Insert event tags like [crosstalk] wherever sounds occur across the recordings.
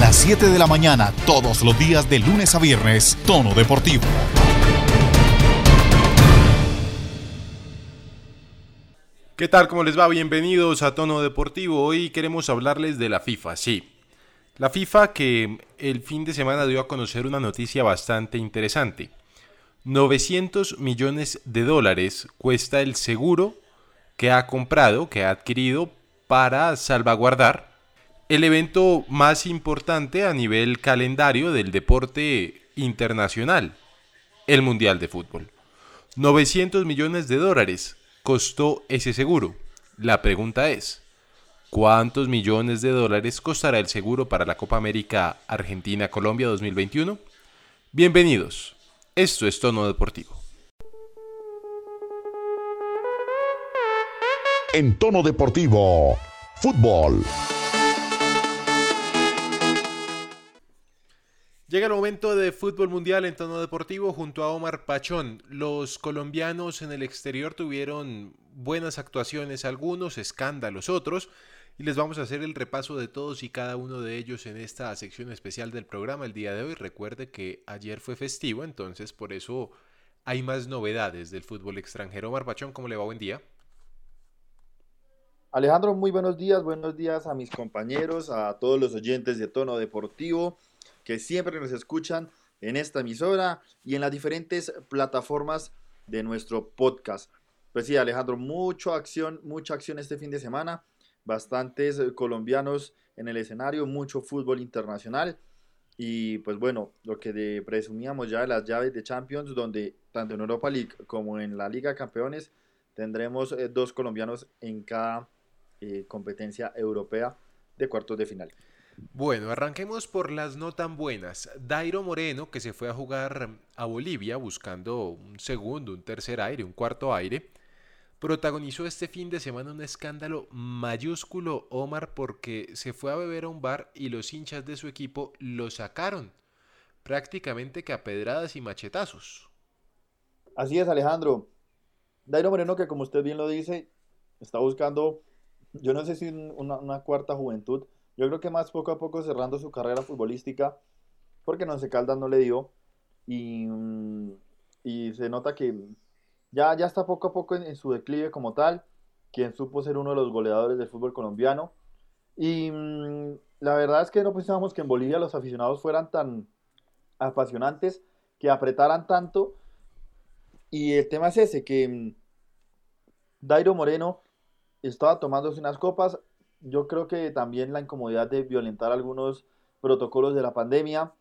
las 7 de la mañana, todos los días de lunes a viernes, Tono Deportivo. ¿Qué tal? ¿Cómo les va? Bienvenidos a Tono Deportivo. Hoy queremos hablarles de la FIFA, sí. La FIFA que el fin de semana dio a conocer una noticia bastante interesante. 900 millones de dólares cuesta el seguro que ha comprado, que ha adquirido para salvaguardar el evento más importante a nivel calendario del deporte internacional, el Mundial de Fútbol. 900 millones de dólares costó ese seguro? La pregunta es, ¿cuántos millones de dólares costará el seguro para la Copa América Argentina-Colombia 2021? Bienvenidos, esto es Tono Deportivo. En Tono Deportivo, fútbol. Llega el momento de fútbol mundial en tono deportivo junto a Omar Pachón. Los colombianos en el exterior tuvieron buenas actuaciones, algunos escándalos, otros, y les vamos a hacer el repaso de todos y cada uno de ellos en esta sección especial del programa el día de hoy. Recuerde que ayer fue festivo, entonces por eso hay más novedades del fútbol extranjero. Omar Pachón, ¿cómo le va? Buen día. Alejandro, muy buenos días, buenos días a mis compañeros, a todos los oyentes de Tono Deportivo que siempre nos escuchan en esta emisora y en las diferentes plataformas de nuestro podcast. Pues sí, Alejandro, mucha acción, mucha acción este fin de semana, bastantes colombianos en el escenario, mucho fútbol internacional y pues bueno, lo que presumíamos ya de las llaves de Champions, donde tanto en Europa League como en la Liga de Campeones tendremos eh, dos colombianos en cada eh, competencia europea de cuartos de final. Bueno, arranquemos por las no tan buenas. Dairo Moreno, que se fue a jugar a Bolivia buscando un segundo, un tercer aire, un cuarto aire, protagonizó este fin de semana un escándalo mayúsculo, Omar, porque se fue a beber a un bar y los hinchas de su equipo lo sacaron, prácticamente que a pedradas y machetazos. Así es, Alejandro. Dairo Moreno, que como usted bien lo dice, está buscando, yo no sé si una, una cuarta juventud, yo creo que más poco a poco cerrando su carrera futbolística, porque no se Caldas no le dio. Y, mm, y se nota que ya, ya está poco a poco en, su declive como tal, quien supo ser uno de los goleadores del fútbol colombiano. Y mm, la verdad es que no pensábamos que en Bolivia los aficionados fueran tan apasionantes, que apretaran tanto. Y el tema es ese, que mm, Dairo Moreno estaba tomándose unas copas, yo creo que también la incomodidad de violentar algunos protocolos de la pandemia,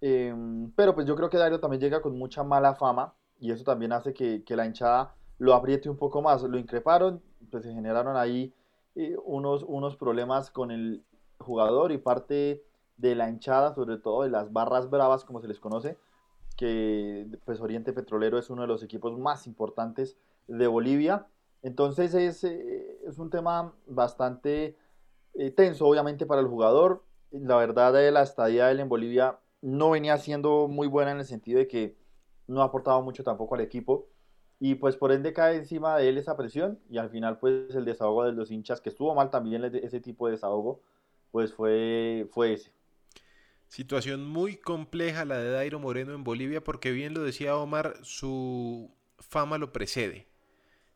em, pero pues yo creo que Dario también llega con mucha mala fama y eso también hace que, la hinchada lo apriete un poco más. Lo increparon, pues se generaron ahí eh, unos, unos problemas con el jugador y parte de la hinchada, sobre todo de las barras bravas, como se les conoce, que pues Oriente Petrolero es uno de los equipos más importantes de Bolivia entonces es, eh, es un tema bastante eh, tenso, obviamente, para el jugador. La verdad, de la estadía de él en Bolivia no venía siendo muy buena en el sentido de que no ha aportado mucho tampoco al equipo. Y pues por ende cae encima de él esa presión y al final pues el desahogo de los hinchas, que estuvo mal también ese tipo de desahogo, pues fue, fue ese. Situación muy compleja la de Dairo Moreno en Bolivia porque bien lo decía Omar, su fama lo precede.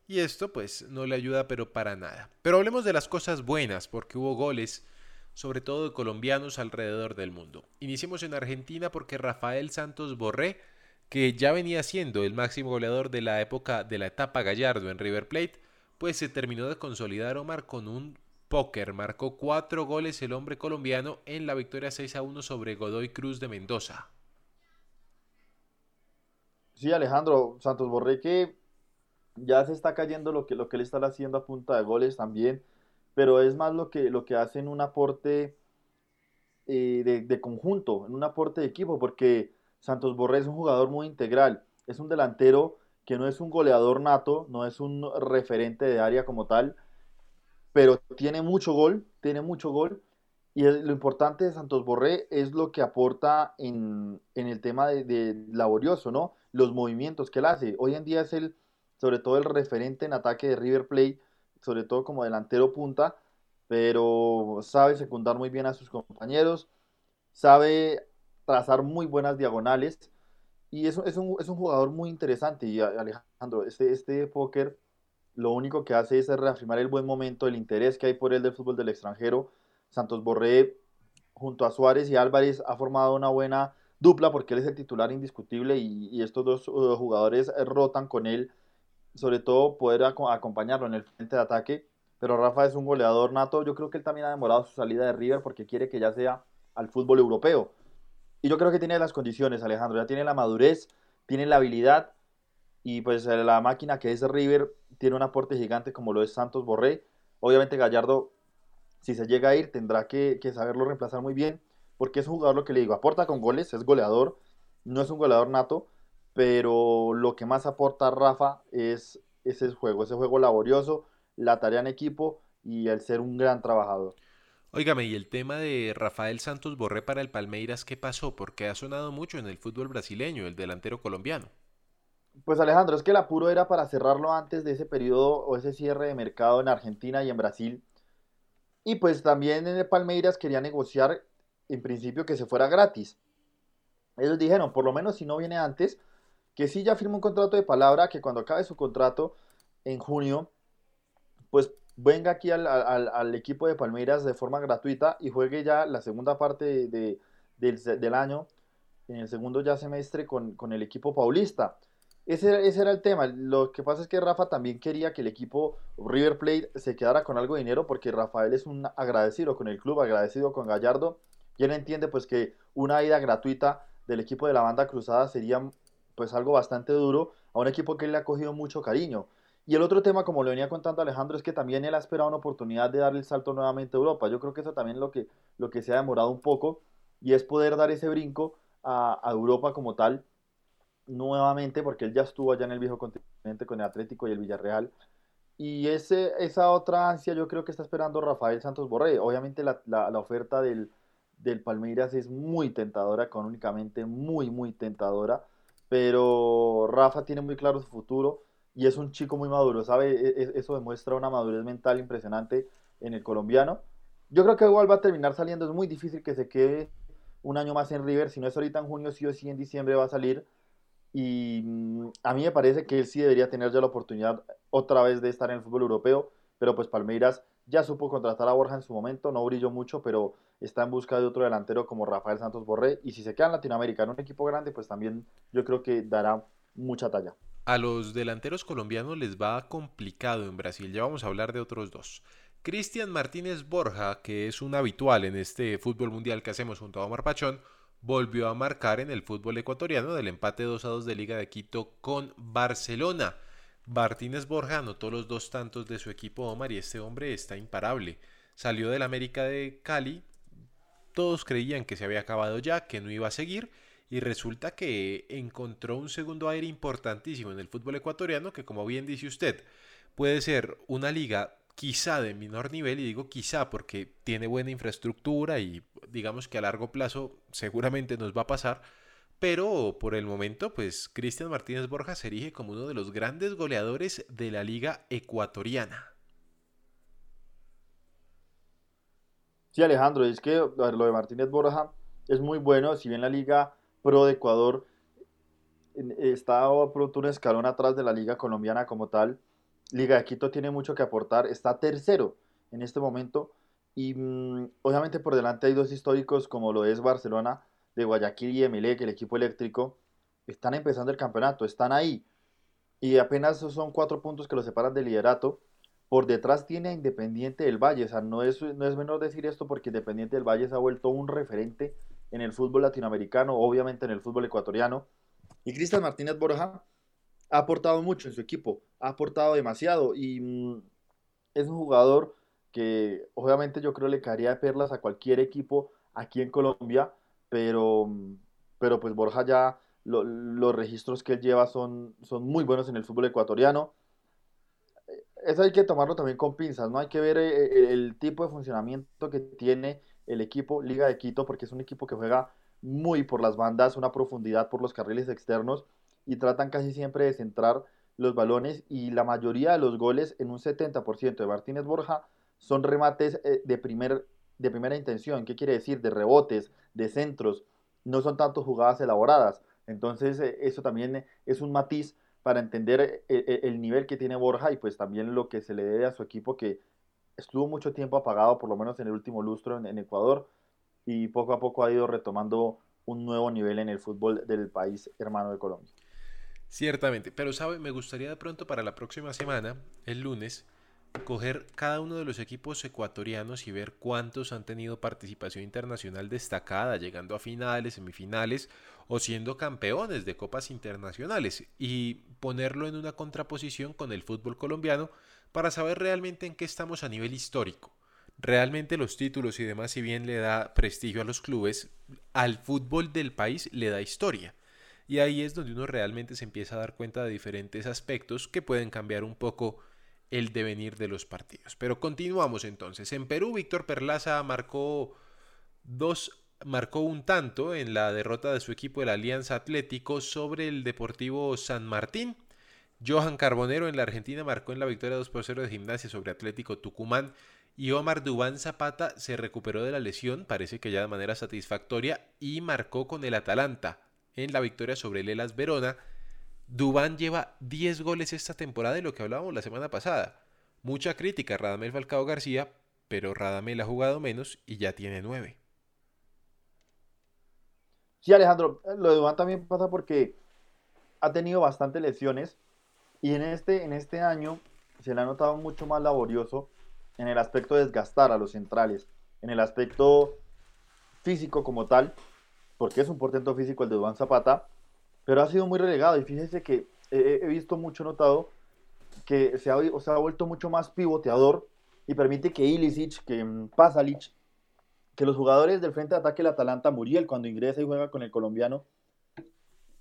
Y esto pues no le ayuda pero para nada. Pero hablemos de las cosas buenas porque hubo goles, sobre todo de colombianos alrededor del mundo. Iniciemos en Argentina porque Rafael Santos Borré, que ya venía siendo el máximo goleador de la época de la etapa Gallardo en River Plate, pues se terminó de consolidar Omar con un póker. Marcó cuatro goles el hombre colombiano en la victoria 6 a 1 sobre Godoy Cruz de Mendoza. Sí, Alejandro Santos Borré que ya se está cayendo lo que, lo que él está haciendo a punta de goles también, pero es más lo que, lo que hace en un aporte eh, de, conjunto, en un aporte de equipo, porque Santos Borré es un jugador muy integral, es un delantero que no es un goleador nato, no es un referente de área como tal, pero tiene mucho gol, tiene mucho gol, y lo importante de Santos Borré es lo que aporta en, el tema de, de, laborioso, ¿no? Los movimientos que él hace. Hoy en día es el sobre todo el referente en ataque de River Plate, sobre todo como delantero punta, pero sabe secundar muy bien a sus compañeros. sabe trazar muy buenas diagonales y es, es, un, es un jugador muy interesante. Y Alejandro, este, este póker lo único que hace es reafirmar el buen momento, el interés que hay por él del fútbol del extranjero. Santos Borré, junto a Suárez y Álvarez, ha formado una buena dupla porque él es el titular indiscutible y, estos dos uh, jugadores rotan con él, sobre todo poder acompañarlo en el frente de ataque. Pero Rafa es un goleador nato. Yo creo que él también ha demorado su salida de River porque quiere que ya sea al fútbol europeo. Y yo creo que tiene las condiciones, Alejandro. Ya tiene la madurez, tiene la habilidad y pues la máquina que es River tiene un aporte gigante como lo es Santos Borré. Obviamente Gallardo, si se llega a ir, tendrá que, saberlo reemplazar muy bien, porque es un jugador, lo que le digo, aporta con goles, es goleador, no es un goleador nato, pero lo que más aporta Rafa es ese juego, ese juego laborioso, la tarea en equipo y el ser un gran trabajador. Óigame, y el tema de Rafael Santos Borré para el Palmeiras, ¿qué pasó? Porque ha sonado mucho en el fútbol brasileño, el delantero colombiano. Pues Alejandro, es que el apuro era para cerrarlo antes de ese periodo o ese cierre de mercado en Argentina y en Brasil. Y pues también en el Palmeiras quería negociar en principio que se fuera gratis. Ellos dijeron, por lo menos si no viene antes, que sí ya firma un contrato de palabra, que cuando acabe su contrato en junio, pues venga aquí al, equipo de Palmeiras de forma gratuita y juegue ya la segunda parte del, año, en el segundo ya semestre con, con el equipo paulista. Ese, era el tema. Lo que pasa es que Rafa también quería que el equipo River Plate se quedara con algo de dinero porque Rafael es un agradecido con el club, agradecido con Gallardo. Y él entiende pues que una ida gratuita del equipo de la banda cruzada sería pues algo bastante duro a un equipo que le ha cogido mucho cariño. Y el otro tema, como lo venía contando Alejandro, es que también él ha esperado una oportunidad de darle el salto nuevamente a Europa. Yo creo que eso también lo que, lo que se ha demorado un poco y es poder dar ese brinco a, a Europa como tal nuevamente, porque él ya estuvo allá en el viejo continente con el Atlético y el Villarreal. Y ese, esa otra ansia yo creo que está esperando Rafael Santos Borré. Obviamente la, oferta del, del, Palmeiras es muy tentadora, económicamente muy, muy tentadora. Pero Rafa tiene muy claro su futuro y es un chico muy maduro, ¿sabe? E, e, eso demuestra una madurez mental impresionante en el colombiano. Yo creo que igual va a terminar saliendo, es muy difícil que se quede un año más en River, si no es ahorita en junio, sí o sí en diciembre va a salir y mm, a mí me parece que él sí debería tener ya la oportunidad otra vez de estar en el fútbol europeo, pero pues Palmeiras ya supo contratar a Borja en su momento, no brilló mucho, pero está en busca de otro delantero como Rafael Santos Borré, y si se queda en Latinoamérica en un equipo grande, pues también yo creo que dará mucha talla. A los delanteros colombianos les va complicado en Brasil, ya vamos a hablar de otros dos. Cristian Martínez Borja, que es un habitual en este fútbol mundial que hacemos junto a Omar Pachón, volvió a marcar en el fútbol ecuatoriano del empate 2 a 2 de Liga de Quito con Barcelona. Martínez Borja anotó los dos tantos de su equipo Omar y este hombre está imparable. Salió del América de Cali, todos creían que se había acabado ya, que no iba a seguir y resulta que encontró un segundo aire importantísimo en el fútbol ecuatoriano que como bien dice usted, puede ser una liga quizá de menor nivel, y digo quizá porque tiene buena infraestructura y digamos que a largo plazo seguramente nos va a pasar, pero por el momento, pues Cristian Martínez Borja se erige como uno de los grandes goleadores de la liga ecuatoriana. Sí, Alejandro, es que lo de Martínez Borja es muy bueno, si bien la liga pro de Ecuador está pronto un escalón atrás de la liga colombiana como tal, Liga de Quito tiene mucho que aportar, está tercero en este momento y mm, obviamente por delante hay dos históricos como lo es Barcelona de Guayaquil y Emelec, el equipo eléctrico, están empezando el campeonato, están ahí y apenas son cuatro puntos que los separan del liderato. Por detrás tiene a Independiente del Valle, o sea, no es, no es menor decir esto porque Independiente del Valle se ha vuelto un referente en el fútbol latinoamericano, obviamente en el fútbol ecuatoriano. Y Cristian Martínez Borja ha aportado mucho en su equipo, ha aportado demasiado y mm, es un jugador que obviamente yo creo le caería de perlas a cualquier equipo aquí en Colombia, pero, mm, pero pues Borja ya los registros que él lleva son, son muy buenos en el fútbol ecuatoriano. Eso hay que tomarlo también con pinzas, ¿no? Hay que ver eh, eh, el, tipo de funcionamiento que tiene el equipo Liga de Quito, porque es un equipo que juega muy por las bandas, una profundidad por los carriles externos y tratan casi siempre de centrar los balones y la mayoría de los goles en un 70% de Martínez Borja son remates eh, de primer de primera intención. ¿Qué quiere decir? De rebotes, de centros. No son tanto jugadas elaboradas. Entonces, eh, eso también es un matiz para entender eh, eh, el, nivel que tiene Borja y pues también lo que se le debe a su equipo que estuvo mucho tiempo apagado, por lo menos en el último lustro en, Ecuador, y poco a poco ha ido retomando un nuevo nivel en el fútbol del país hermano de Colombia. Ciertamente, pero sabe, me gustaría de pronto para la próxima semana, el lunes, coger cada uno de los equipos ecuatorianos y ver cuántos han tenido participación internacional destacada, llegando a finales, semifinales o siendo campeones de copas internacionales y ponerlo en una contraposición con el fútbol colombiano para saber realmente en qué estamos a nivel histórico. Realmente los títulos y demás, si bien le da prestigio a los clubes, al fútbol del país le da historia. Y ahí es donde uno realmente se empieza a dar cuenta de diferentes aspectos que pueden cambiar un poco el devenir de los partidos. Pero continuamos entonces. En Perú, Víctor Perlaza marcó dos marcó un tanto en la derrota de su equipo de la Alianza Atlético sobre el Deportivo San Martín. Johan Carbonero en la Argentina marcó en la victoria 2 por 0 de gimnasia sobre Atlético Tucumán y Omar Dubán Zapata se recuperó de la lesión, parece que ya de manera satisfactoria, y marcó con el Atalanta en la victoria sobre el Elas Verona Dubán lleva 10 goles esta temporada de lo que hablábamos la semana pasada. Mucha crítica a Radamel Falcao García, pero Radamel ha jugado menos y ya tiene 9. Sí, Alejandro, lo de Dubán también pasa porque ha tenido bastantes lesiones y en este, en este año se le ha notado mucho más laborioso en el aspecto de desgastar a los centrales, en el aspecto físico como tal, porque es un portento físico el de Dubán Zapata, pero ha sido muy relegado y fíjese que he visto mucho notado que se ha, se ha vuelto mucho más pivoteador y permite que Ilicic, que mm, Pasalic, que los jugadores del frente de ataque del Atalanta, Muriel cuando ingresa y juega con el colombiano,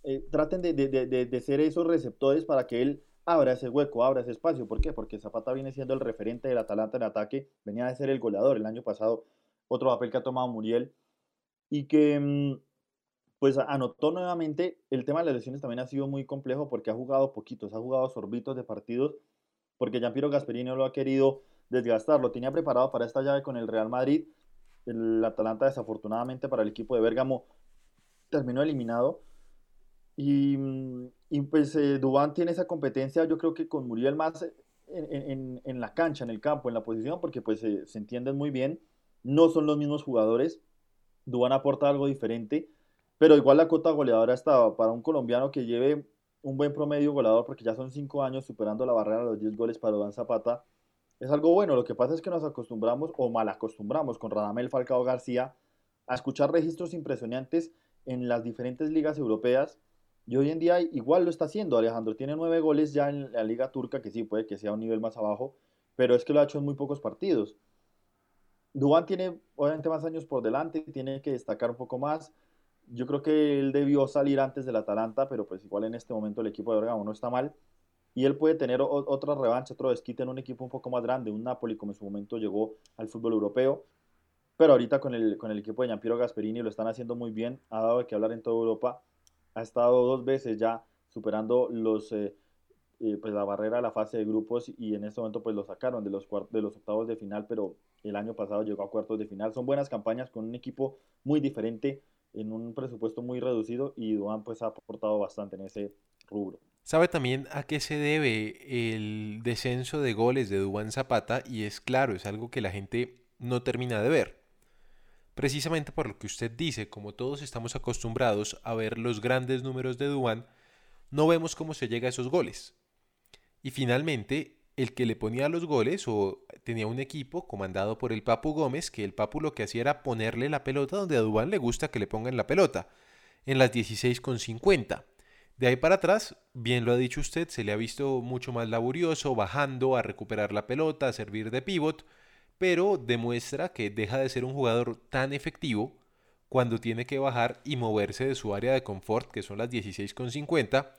eh, traten de, de, de, ser esos receptores para que él abra ese hueco, abra ese espacio. ¿Por qué? Porque Zapata viene siendo el referente del Atalanta en ataque, venía de ser el goleador el año pasado, otro papel que ha tomado Muriel, y que mm, pues anotó nuevamente. El tema de las lesiones también ha sido muy complejo porque ha jugado poquitos, ha jugado sorbitos de partidos, porque Giampiero Gasperini no lo ha querido desgastar. Lo tenía preparado para esta llave con el Real Madrid. El Atalanta, desafortunadamente para el equipo de Bérgamo, terminó eliminado. Y, mm, pues eh, Dubán tiene esa competencia, yo creo que con Muriel más en, la cancha, en el campo, en la posición, porque pues se entienden muy bien. No son los mismos jugadores. Dubán aporta algo diferente pero igual la cuota goleadora estaba para un colombiano que lleve un buen promedio goleador, porque ya son cinco años superando la barrera de los 10 goles para Dan Zapata, es algo bueno. Lo que pasa es que nos acostumbramos, o mal acostumbramos, con Radamel Falcao García, a escuchar registros impresionantes en las diferentes ligas europeas. Y hoy en día igual lo está haciendo. Alejandro tiene nueve goles ya en la liga turca, que sí puede que sea un nivel más abajo, pero es que lo ha hecho en muy pocos partidos. Dubán tiene obviamente más años por delante, tiene que destacar un poco más. Yo creo que él debió salir antes del Atalanta, pero pues igual en este momento el equipo de Bergamo no está mal. Y él puede tener otra revancha, otro desquite en un equipo un poco más grande, un Napoli como en su momento llegó al fútbol europeo. Pero ahorita con el, con el equipo de Giampiero Gasperini lo están haciendo muy bien, ha dado de que hablar en toda Europa. Ha estado dos veces ya superando los, eh, eh, pues la barrera de la fase de grupos y en este momento pues lo sacaron de los, de los octavos de final, pero el año pasado llegó a cuartos de final. Son buenas campañas con un equipo muy diferente, en un presupuesto muy reducido y Duan pues ha aportado bastante en ese rubro. ¿Sabe también a qué se debe el descenso de goles de Dubán Zapata? Y es claro, es algo que la gente no termina de ver. Precisamente por lo que usted dice, como todos estamos acostumbrados a ver los grandes números de Dubán, no vemos cómo se llega a esos goles. Y finalmente, el que le ponía los goles o tenía un equipo comandado por el Papu Gómez, que el Papu lo que hacía era ponerle la pelota donde a Dubán le gusta que le pongan la pelota, en las 16,50. De ahí para atrás, bien lo ha dicho usted, se le ha visto mucho más laborioso, bajando a recuperar la pelota, a servir de pivot, pero demuestra que deja de ser un jugador tan efectivo cuando tiene que bajar y moverse de su área de confort, que son las 16,50,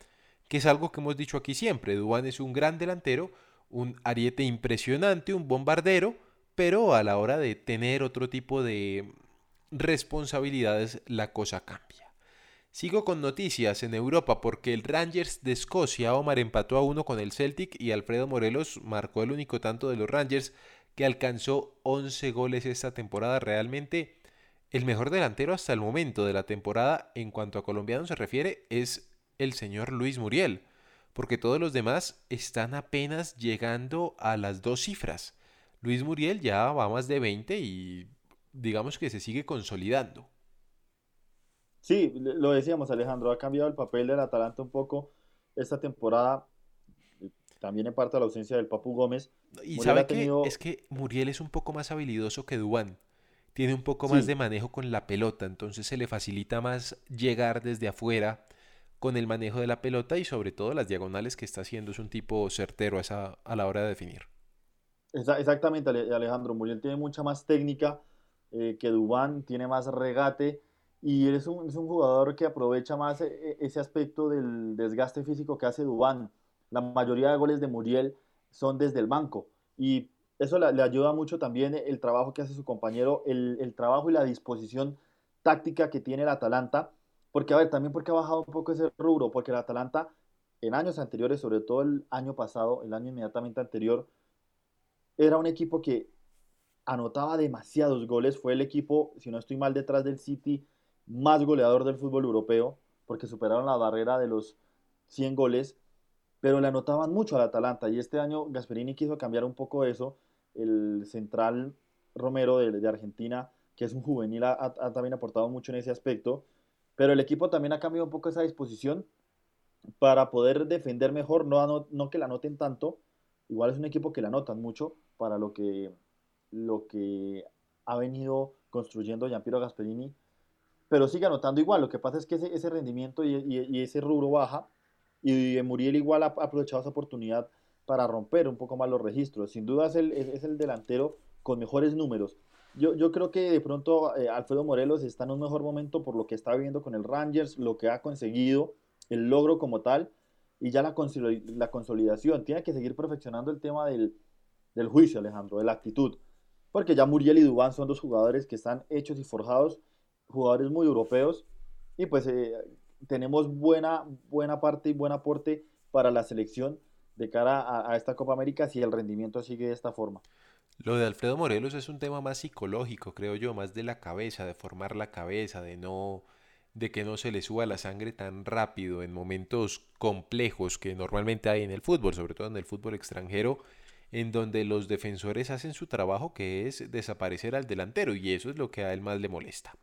que es algo que hemos dicho aquí siempre. Dubán es un gran delantero, un ariete impresionante, un bombardero, pero a la hora de tener otro tipo de responsabilidades la cosa cambia. Sigo con noticias en Europa porque el Rangers de Escocia, Omar empató a uno con el Celtic y Alfredo Morelos marcó el único tanto de los Rangers que alcanzó 11 goles esta temporada. Realmente el mejor delantero hasta el momento de la temporada en cuanto a colombianos se refiere es el señor Luis Muriel, porque todos los demás están apenas llegando a las dos cifras. Luis Muriel ya va más de 20 y digamos que se sigue consolidando. Sí, lo decíamos Alejandro, ha cambiado el papel del Atalanta un poco esta temporada, también en parte de la ausencia del Papu Gómez. Y sabe que es que Muriel es un poco más habilidoso que Dubán, tiene un poco más de manejo con la pelota, entonces se le facilita más llegar desde afuera con el manejo de la pelota y sobre todo las diagonales que está haciendo es un tipo certero a, esa, a la hora de definir. Exactamente, Alejandro. Muriel tiene mucha más técnica eh, que Dubán, tiene más regate y es un, es un jugador que aprovecha más e, e, ese aspecto del desgaste físico que hace Dubán. La mayoría de goles de Muriel son desde el banco y eso le, ayuda mucho también el trabajo que hace su compañero, el, el, trabajo y la disposición táctica que tiene el Atalanta. Porque, a ver, también porque ha bajado un poco ese rubro, porque el Atalanta en años anteriores, sobre todo el año pasado, el año inmediatamente anterior, era un equipo que anotaba demasiados goles. Fue el equipo, si no estoy mal, detrás del City más goleador del fútbol europeo, porque superaron la barrera de los 100 goles, pero le anotaban mucho al Atalanta. Y este año Gasperini quiso cambiar un poco eso. El central Romero de, Argentina, que es un juvenil, ha, también aportado mucho en ese aspecto. Pero el equipo también ha cambiado un poco esa disposición para poder defender mejor, no, no que la anoten tanto. Igual es un equipo que la anotan mucho para lo que, lo que ha venido construyendo Giampiero Gasperini pero sigue anotando igual. Lo que pasa es que ese, rendimiento y, ese rubro baja y Muriel igual ha aprovechado esa oportunidad para romper un poco más los registros. Sin duda es el, es, el delantero con mejores números. Yo, creo que de pronto eh, Alfredo Morelos está en un mejor momento por lo que está viviendo con el Rangers, lo que ha conseguido, el logro como tal y ya la, consolidación. Tiene que seguir perfeccionando el tema del, juicio, Alejandro, de la actitud. Porque ya Muriel y Dubán son dos jugadores que están hechos y forjados jugadores muy europeos y pues eh, tenemos buena, buena parte y buen aporte para la selección de cara a, esta Copa América si el rendimiento sigue de esta forma. Lo de Alfredo Morelos es un tema más psicológico, creo yo, más de la cabeza, de formar la cabeza, de no de que no se le suba la sangre tan rápido en momentos complejos que normalmente hay en el fútbol, sobre todo en el fútbol extranjero, en donde los defensores hacen su trabajo que es desaparecer al delantero y eso es lo que a él más le molesta.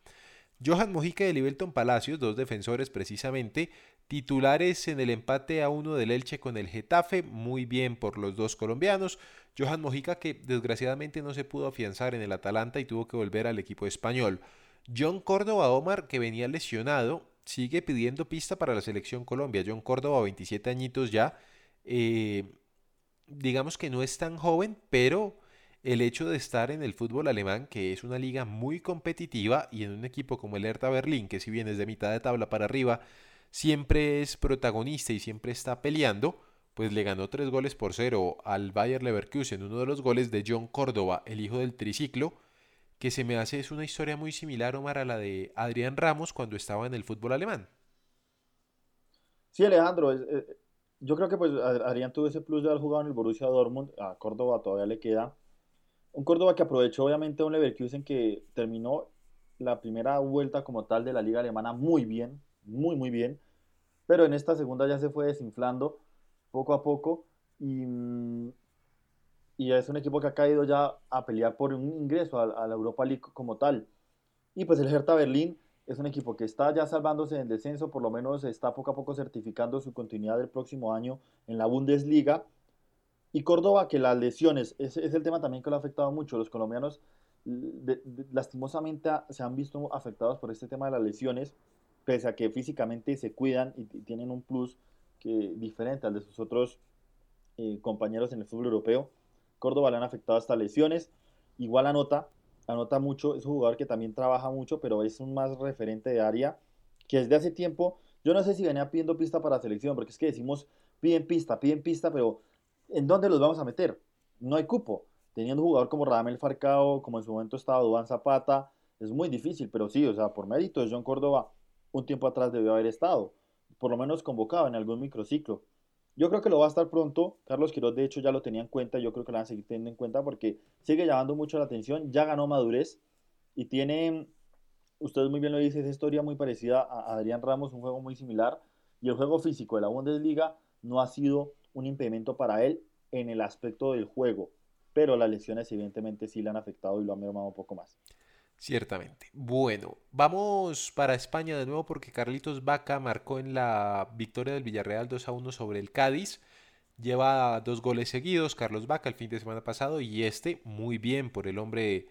Johan Mojica y Livelton Palacios, dos defensores precisamente, titulares en el empate a uno del Elche con el Getafe, muy bien por los dos colombianos. Johan Mojica que desgraciadamente no se pudo afianzar en el Atalanta y tuvo que volver al equipo español. John Córdoba Omar, que venía lesionado, sigue pidiendo pista para la selección Colombia. John Córdoba, 27 añitos ya. Eh, digamos que no es tan joven, pero el hecho de estar en el fútbol alemán, que es una liga muy competitiva, y en un equipo como el Hertha Berlín, que si bien es de mitad de tabla para arriba, siempre es protagonista y siempre está peleando, pues le ganó tres goles por cero al Bayer Leverkusen, uno de los goles de John Córdoba, el hijo del triciclo, que se me hace es una historia muy similar, Omar, a la de Adrián Ramos cuando estaba en el fútbol alemán. Sí, Alejandro, eh, yo creo que pues Adrián tuvo ese plus de haber jugado en el Borussia Dortmund, a Córdoba todavía le queda un Córdoba que aprovechó obviamente a un Leverkusen que terminó la primera vuelta como tal de la liga alemana muy bien, muy muy bien, pero en esta segunda ya se fue desinflando poco a poco y, mm, y es un equipo que ha caído ya a pelear por un ingreso a, la Europa League como tal. Y pues el Hertha Berlín es un equipo que está ya salvándose en descenso, por lo menos está poco a poco certificando su continuidad del próximo año en la Bundesliga y Córdoba, que las lesiones, es, es el tema también que lo ha afectado mucho. Los colombianos lastimosamente se han visto afectados por este tema de las lesiones, pese a que físicamente se cuidan y, tienen un plus que, diferente al de sus otros eh, compañeros en el fútbol europeo. Córdoba le han afectado estas lesiones. Igual anota, anota mucho, es un jugador que también trabaja mucho, pero es un más referente de área, que desde hace tiempo, yo no sé si venía pidiendo pista para selección, porque es que decimos, piden pista, piden pista, pero ¿en dónde los vamos a meter? No hay cupo. Teniendo un jugador como Radamel Farcao, como en su momento estaba Dubán Zapata, es muy difícil, pero sí, o sea, por mérito de John Córdoba, un tiempo atrás debió haber estado, por lo menos convocado en algún microciclo. Yo creo que lo va a estar pronto. Carlos Quiroz, de hecho, ya lo tenía en cuenta. Yo creo que lo van a seguir teniendo en cuenta porque sigue llamando mucho la atención. Ya ganó madurez y tiene, ustedes muy bien lo dicen, esa historia muy parecida a Adrián Ramos, un juego muy similar. Y el juego físico de la Bundesliga no ha sido un impedimento para él en el aspecto del juego. Pero las lesiones, evidentemente, sí le han afectado y lo han mermado un poco más. Ciertamente. Bueno, vamos para España de nuevo porque Carlitos Vaca marcó en la victoria del Villarreal 2 a 1 sobre el Cádiz. Lleva dos goles seguidos, Carlos Vaca, el fin de semana pasado, y este muy bien por el hombre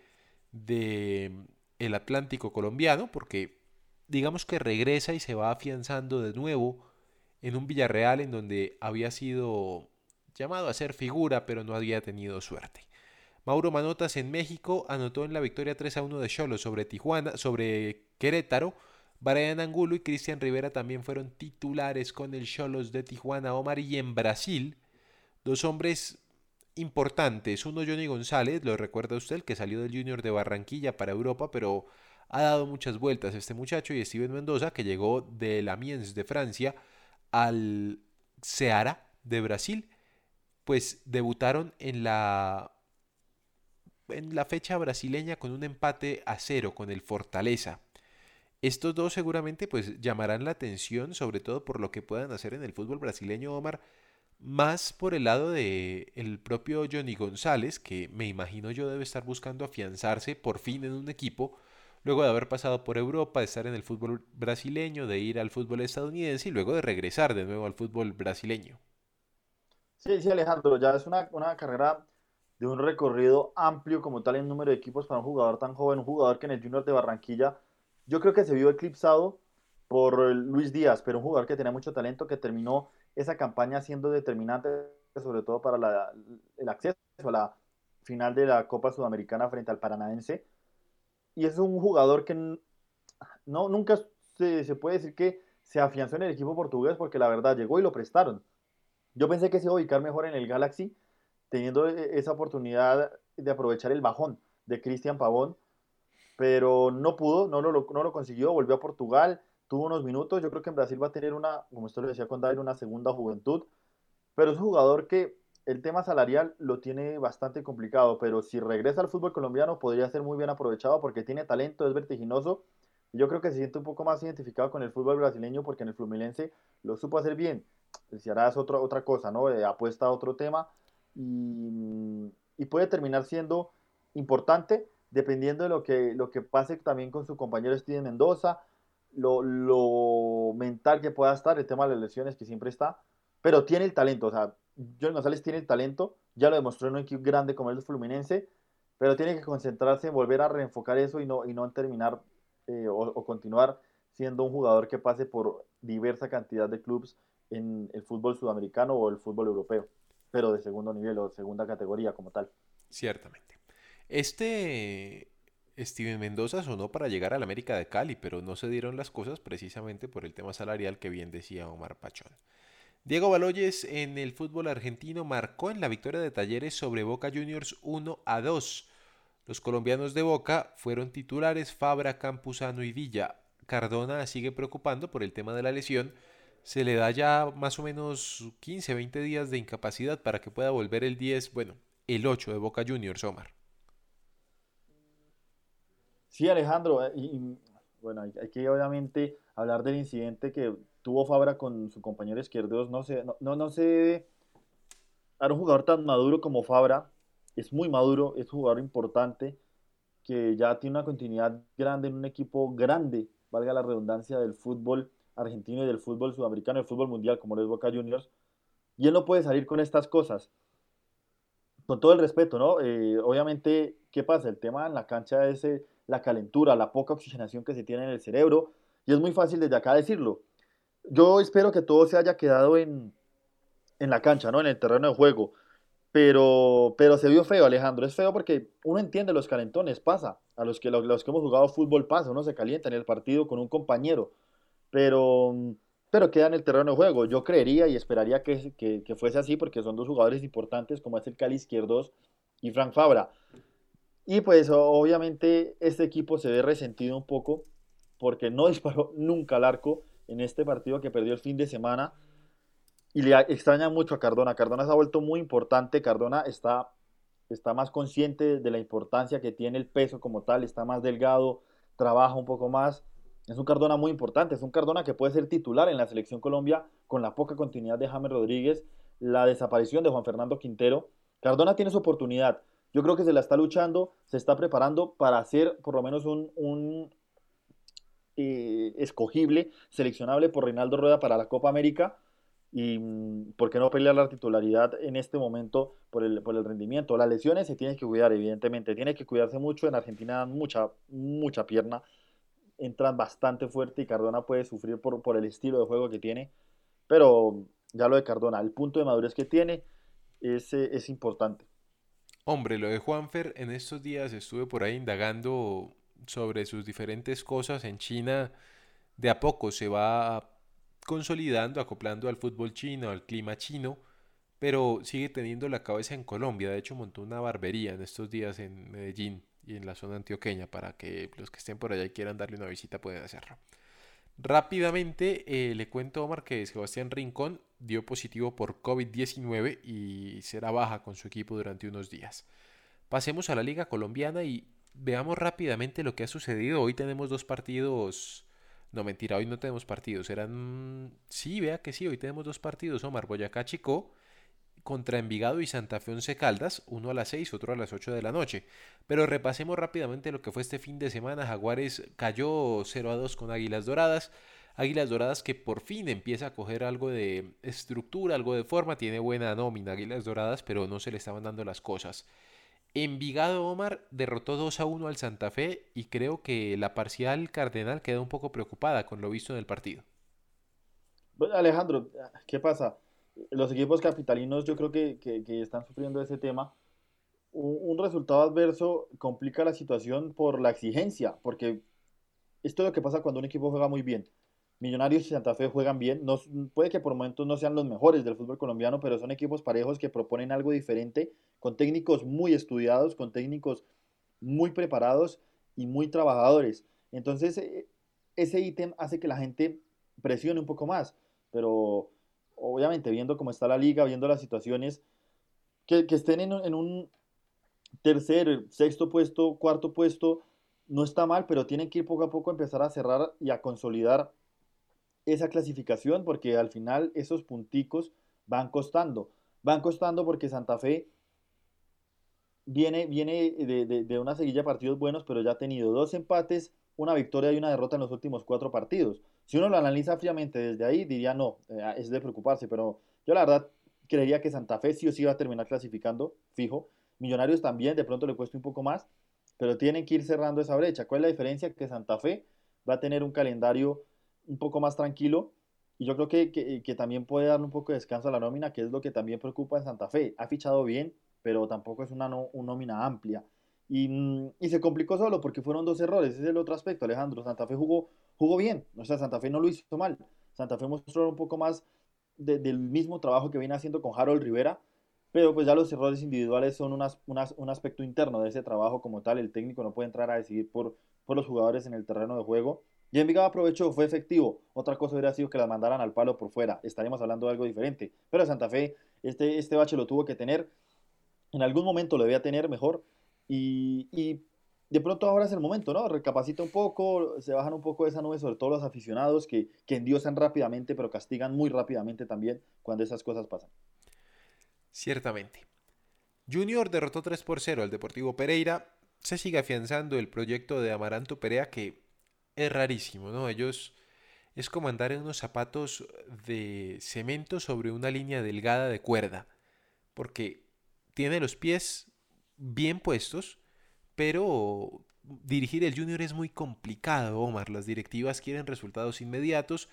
de el Atlántico colombiano, porque digamos que regresa y se va afianzando de nuevo en un Villarreal en donde había sido llamado a ser figura, pero no había tenido suerte. Mauro Manotas en México anotó en la victoria 3 a 1 de Cholo sobre Tijuana, sobre Querétaro. Brian Angulo y Cristian Rivera también fueron titulares con el Cholos de Tijuana Omar y en Brasil dos hombres importantes. Uno Johnny González, lo recuerda usted, que salió del Junior de Barranquilla para Europa, pero ha dado muchas vueltas este muchacho y Steven Mendoza, que llegó de la Amiens de Francia al Ceará de Brasil, pues debutaron en la en la fecha brasileña con un empate a cero con el Fortaleza. Estos dos seguramente pues llamarán la atención, sobre todo por lo que puedan hacer en el fútbol brasileño, Omar, más por el lado de el propio Johnny González, que me imagino yo debe estar buscando afianzarse por fin en un equipo, luego de haber pasado por Europa, de estar en el fútbol brasileño, de ir al fútbol estadounidense y luego de regresar de nuevo al fútbol brasileño. Sí, sí, Alejandro, ya es una, una carrera de un recorrido amplio como tal en número de equipos para un jugador tan joven, un jugador que en el Junior de Barranquilla yo creo que se vio eclipsado por Luis Díaz, pero un jugador que tenía mucho talento, que terminó esa campaña siendo determinante, sobre todo para el acceso a la final de la Copa Sudamericana frente al Paranaense. Y es un jugador que no, nunca se, se puede decir que se afianzó en el equipo portugués porque la verdad llegó y lo prestaron. Yo pensé que se iba a ubicar mejor en el Galaxy, teniendo e, esa oportunidad de aprovechar el bajón de Cristian Pavón, pero no pudo, no lo, consiguió, volvió a Portugal, tuvo unos minutos, yo creo que en Brasil va a tener una, como usted lo decía con David, una segunda juventud, pero es un jugador que el tema salarial lo tiene bastante complicado, pero si regresa al fútbol colombiano podría ser muy bien aprovechado porque tiene talento, es vertiginoso, yo creo que se siente un poco más identificado con el fútbol brasileño porque en el Fluminense lo supo hacer bien, el Ceará es otra, otra cosa, ¿no? Eh, apuesta a otro tema, y, puede terminar siendo importante dependiendo de lo que, lo que pase también con su compañero Steven Mendoza, lo, lo, mental que pueda estar, el tema de las lesiones que siempre está, pero tiene el talento, o sea, John González tiene el talento, ya lo demostró en un equipo grande como el Fluminense, pero tiene que concentrarse en volver a reenfocar eso y no, y no terminar eh, o, o, continuar siendo un jugador que pase por diversa cantidad de clubes en el fútbol sudamericano o el fútbol europeo pero de segundo nivel o segunda categoría como tal. Ciertamente. Este Steven Mendoza sonó para llegar al América de Cali, pero no se dieron las cosas precisamente por el tema salarial que bien decía Omar Pachón. Diego Baloyes en el fútbol argentino marcó en la victoria de Talleres sobre Boca Juniors 1 a 2. Los colombianos de Boca fueron titulares Fabra, Campuzano y Villa. Cardona sigue preocupando por el tema de la lesión, se le da ya más o menos 15, 20 días de incapacidad para que pueda volver el 10, bueno, el 8 de Boca Juniors, Omar. Sí, Alejandro, eh, y, bueno, hay, que obviamente hablar del incidente que tuvo Fabra con su compañero izquierdo. No sé, no, no, no sé, era un jugador tan maduro como Fabra, es muy maduro, es un jugador importante, que ya tiene una continuidad grande en un equipo grande, valga la redundancia, del fútbol argentino y del fútbol sudamericano, el fútbol mundial, como lo es Boca Juniors, y él no puede salir con estas cosas. Con todo el respeto, ¿no? Eh, obviamente, ¿qué pasa? El tema en la cancha es eh, la calentura, la poca oxigenación que se tiene en el cerebro, y es muy fácil desde acá decirlo. Yo espero que todo se haya quedado en, en la cancha, ¿no? En el terreno de juego. Pero, pero se vio feo, Alejandro. Es feo porque uno entiende los calentones, pasa. A los que, los, los que hemos jugado fútbol pasa, uno se calienta en el partido con un compañero pero, pero queda en el terreno de juego. Yo creería y esperaría que, que, fuese así porque son dos jugadores importantes como es el Cali Izquierdos y Frank Fabra. Y pues obviamente este equipo se ve resentido un poco porque no [laughs] disparó nunca al arco en este partido que perdió el fin de semana. y le extraña mucho a Cardona. Cardona se ha vuelto muy importante, Cardona está, está más consciente de la importancia que tiene el peso como tal, está más delgado, trabaja un poco más. Es un Cardona muy importante, es un Cardona que puede ser titular en la selección Colombia con la poca continuidad de James Rodríguez, la desaparición de Juan Fernando Quintero. Cardona tiene su oportunidad. Yo creo que se la está luchando, se está preparando para ser por lo menos un, eh, escogible, seleccionable por Reinaldo Rueda para la Copa América y mm, por qué no pelear la titularidad en este momento por el, por el rendimiento. Las lesiones se tienen que cuidar, evidentemente, tiene que cuidarse mucho. En Argentina dan mucha, mucha pierna, entran bastante fuerte y Cardona puede sufrir por, por el estilo de juego que tiene. Pero ya lo de Cardona, el punto de madurez que tiene es, es importante. Hombre, lo de Juanfer, en estos días estuve por ahí indagando sobre sus diferentes cosas en China. De a poco se va consolidando, acoplando al fútbol chino, al clima chino, pero sigue teniendo la cabeza en Colombia. De hecho, montó una barbería en estos días en Medellín y en la zona antioqueña para que los que estén por allá y quieran darle una visita puedan hacerlo. Rápidamente eh, le cuento, Omar, que Sebastián Rincón dio positivo por COVID-19 y será baja con su equipo durante unos días. Pasemos a la Liga Colombiana y veamos rápidamente lo que ha sucedido. Hoy tenemos dos partidos no, mentira, hoy no tenemos partidos. Eran. Sí, vea que sí, hoy tenemos dos partidos. Omar Boyacá Chico contra Envigado y Santa Fe Once Caldas, uno a las 6, otro a las 8 de la noche. Pero repasemos rápidamente lo que fue este fin de semana. Jaguares cayó 0 a 2 con Águilas Doradas. Águilas Doradas que por fin empieza a coger algo de estructura, algo de forma, tiene buena nómina Águilas Doradas, pero no se le estaban dando las cosas. Envigado Omar derrotó 2 a 1 al Santa Fe y creo que la parcial Cardenal queda un poco preocupada con lo visto en el partido. Bueno, Alejandro, ¿qué pasa? Los equipos capitalinos yo creo que, están sufriendo ese tema. Un, resultado adverso complica la situación por la exigencia, porque esto es lo que pasa cuando un equipo juega muy bien. Millonarios y Santa Fe juegan bien. No, puede que por momentos no sean los mejores del fútbol colombiano, pero son equipos parejos que proponen algo diferente, con técnicos muy estudiados, con técnicos muy preparados y muy trabajadores. Entonces, e, ese ítem hace que la gente presione un poco más. Pero obviamente, viendo cómo está la liga, viendo las situaciones, que, estén en, un tercer, sexto puesto, cuarto puesto, no está mal, pero tienen que ir poco a poco a empezar a cerrar y a consolidar esa clasificación porque al final esos punticos van costando. Van costando porque Santa Fe viene, viene de, una seguilla de partidos buenos, pero ya ha tenido dos empates, una victoria y una derrota en los últimos cuatro partidos. Si uno lo analiza fríamente desde ahí, diría no, eh, es de preocuparse, pero yo la verdad creería que Santa Fe sí o sí va a terminar clasificando, fijo. Millonarios también, de pronto le cuesta un poco más, pero tienen que ir cerrando esa brecha. ¿Cuál es la diferencia? Que Santa Fe va a tener un calendario un poco más tranquilo. Y yo creo que, que, también puede darle un poco de descanso a la nómina, que es lo que también preocupa en Santa Fe. Ha fichado bien, pero tampoco es una, nómina amplia. Y, y, se complicó solo porque fueron dos errores. Ese es el otro aspecto, Alejandro. Santa Fe jugó, jugó bien. O sea, Santa Fe no lo hizo mal. Santa Fe mostró un poco más del mismo trabajo que viene haciendo con Harold Rivera. Pero pues ya los errores individuales son unas, un aspecto interno de ese trabajo como tal. El técnico no puede entrar a decidir por, por los jugadores en el terreno de juego. Y Envigado aprovechó, fue efectivo. Otra cosa hubiera sido que las mandaran al palo por fuera. Estaríamos hablando de algo diferente. Pero Santa Fe, este, este bache lo tuvo que tener. En algún momento lo debía tener mejor. Y, de pronto ahora es el momento, ¿no? Recapacita un poco, se bajan un poco de esa nube, sobre todo los aficionados que, que endiosan rápidamente, pero castigan muy rápidamente también cuando esas cosas pasan. Ciertamente. Junior derrotó 3 por 0 al Deportivo Pereira. Se sigue afianzando el proyecto de Amaranto Perea que es rarísimo, ¿no? Ellos es como andar en unos zapatos de cemento sobre una línea delgada de cuerda, porque tiene los pies bien puestos, pero dirigir el junior es muy complicado, Omar. Las directivas quieren resultados inmediatos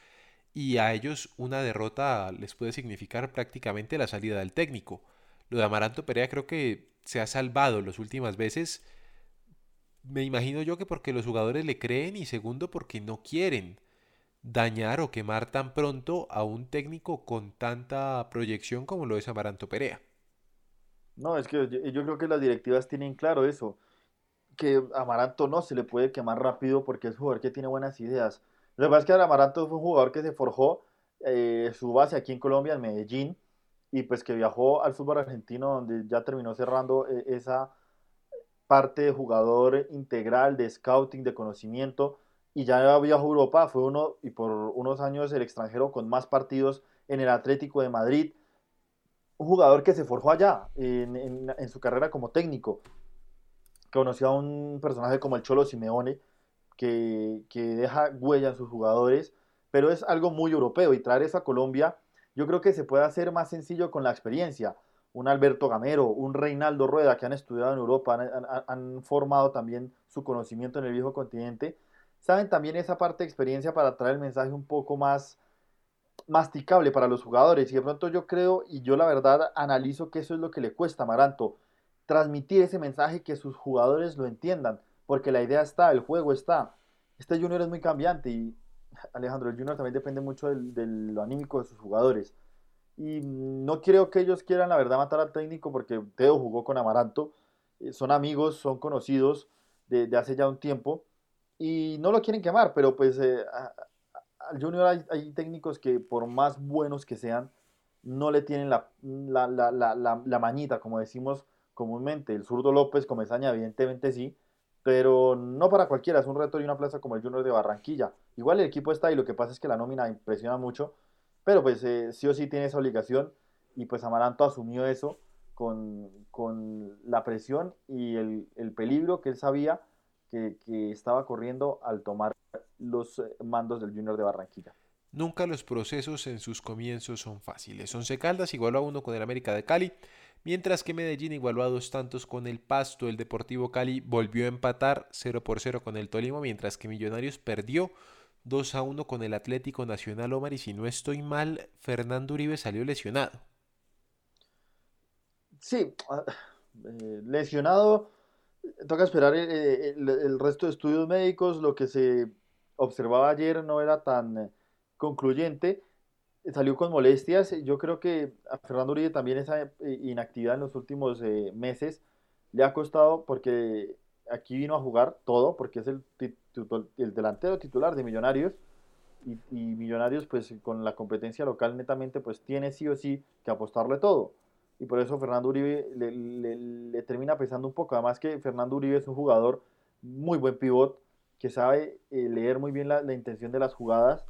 y a ellos una derrota les puede significar prácticamente la salida del técnico. Lo de Amaranto Perea creo que se ha salvado las últimas veces me imagino yo que porque los jugadores le creen y segundo porque no quieren dañar o quemar tan pronto a un técnico con tanta proyección como lo es Amaranto Perea. No, es que yo, creo que las directivas tienen claro eso, que Amaranto no se le puede quemar rápido porque es un jugador que tiene buenas ideas. Lo que pasa es que Amaranto fue un jugador que se forjó eh, su base aquí en Colombia, en Medellín, y pues que viajó al fútbol argentino donde ya terminó cerrando eh, esa parte de jugador integral, de scouting, de conocimiento, y ya viajó a Europa, fue uno y por unos años el extranjero con más partidos en el Atlético de Madrid, un jugador que se forjó allá en, su carrera como técnico, conoció a un personaje como el Cholo Simeone, que, que deja huella en sus jugadores, pero es algo muy europeo y traer eso a Colombia, yo creo que se puede hacer más sencillo con la experiencia. Un Alberto Gamero, un Reinaldo Rueda que han estudiado en Europa, han, han, formado también su conocimiento en el viejo continente, saben también esa parte de experiencia para traer el mensaje un poco más masticable para los jugadores. Y de pronto yo creo, y yo la verdad analizo que eso es lo que le cuesta a Maranto, transmitir ese mensaje que sus jugadores lo entiendan, porque la idea está, el juego está. Este Junior es muy cambiante y [laughs] Alejandro, el Junior también depende mucho de lo anímico de sus jugadores. Y no creo que ellos quieran, la verdad, matar al técnico porque Teo jugó con Amaranto. Eh, son amigos, son conocidos de, hace ya un tiempo. Y no lo quieren quemar, pero pues eh, al Junior hay, técnicos que por más buenos que sean, no le tienen la, la, la, la mañita, como decimos comúnmente. El zurdo López Comesaña, evidentemente sí, pero no para cualquiera, es un reto y una plaza como el Junior de Barranquilla. Igual el equipo está y lo que pasa es que la nómina impresiona mucho, pero pues eh, sí o sí tiene esa obligación y pues Amaranto asumió eso con, la presión y el, peligro que él sabía que, que, estaba corriendo al tomar los eh, mandos del Junior de Barranquilla. Nunca los procesos en sus comienzos son fáciles. Once Caldas igualó a uno con el América de Cali, mientras que Medellín igualó a dos tantos con el Pasto. El Deportivo Cali volvió a empatar 0 por 0 con el Tolima, mientras que Millonarios perdió 2 a 1 con el Atlético Nacional Omar. Y si no estoy mal, Fernando Uribe salió lesionado. Sí, ah, eh, lesionado. Toca esperar el resto de estudios médicos. Lo que se observaba ayer no era tan concluyente, salió con molestias. Yo creo que a Fernando Uribe también esa eh, inactividad en los últimos eh, meses le ha costado porque aquí vino a jugar todo, porque es el, el delantero titular de Millonarios. Y, Millonarios, pues con la competencia local netamente, pues tiene sí o sí que apostarle todo. Y por eso Fernando Uribe le, termina pesando un poco. Además que Fernando Uribe es un jugador muy buen pivot, que sabe eh, leer muy bien la, intención de las jugadas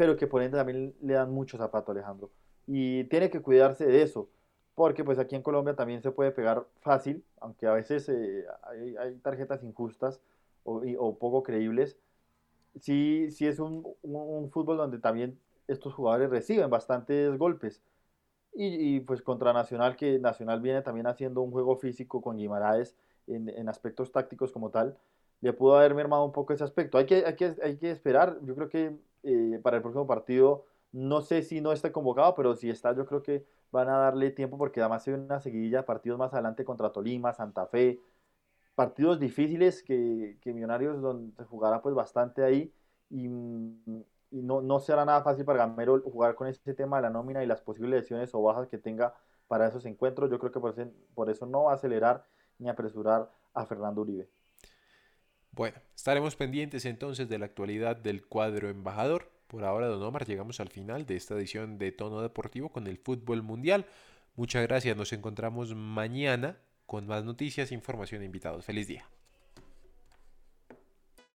pero que por ende también le dan mucho zapato Alejandro. Y tiene que cuidarse de eso, porque pues aquí en Colombia también se puede pegar fácil, aunque a veces eh, hay, tarjetas injustas o, poco creíbles. Sí, sí es un, fútbol donde también estos jugadores reciben bastantes golpes. Y, pues contra Nacional, que Nacional viene también haciendo un juego físico con Guimaraes en, aspectos tácticos como tal, le pudo haber mermado un poco ese aspecto. Hay que, hay que, hay que esperar, yo creo que eh, para el próximo partido. No sé si no está convocado, pero si está, yo creo que van a darle tiempo porque además hay una seguidilla de partidos más adelante contra Tolima, Santa Fe, partidos difíciles que, que Millonarios donde jugará pues bastante ahí y, no, no, será nada fácil para Gamero jugar con ese tema de la nómina y las posibles lesiones o bajas que tenga para esos encuentros. Yo creo que por eso, por eso no va a acelerar ni apresurar a Fernando Uribe. Bueno, estaremos pendientes entonces de la actualidad del cuadro embajador. Por ahora, don Omar, llegamos al final de esta edición de Tono Deportivo con el fútbol mundial. Muchas gracias, nos encontramos mañana con más noticias, información e invitados. Feliz día.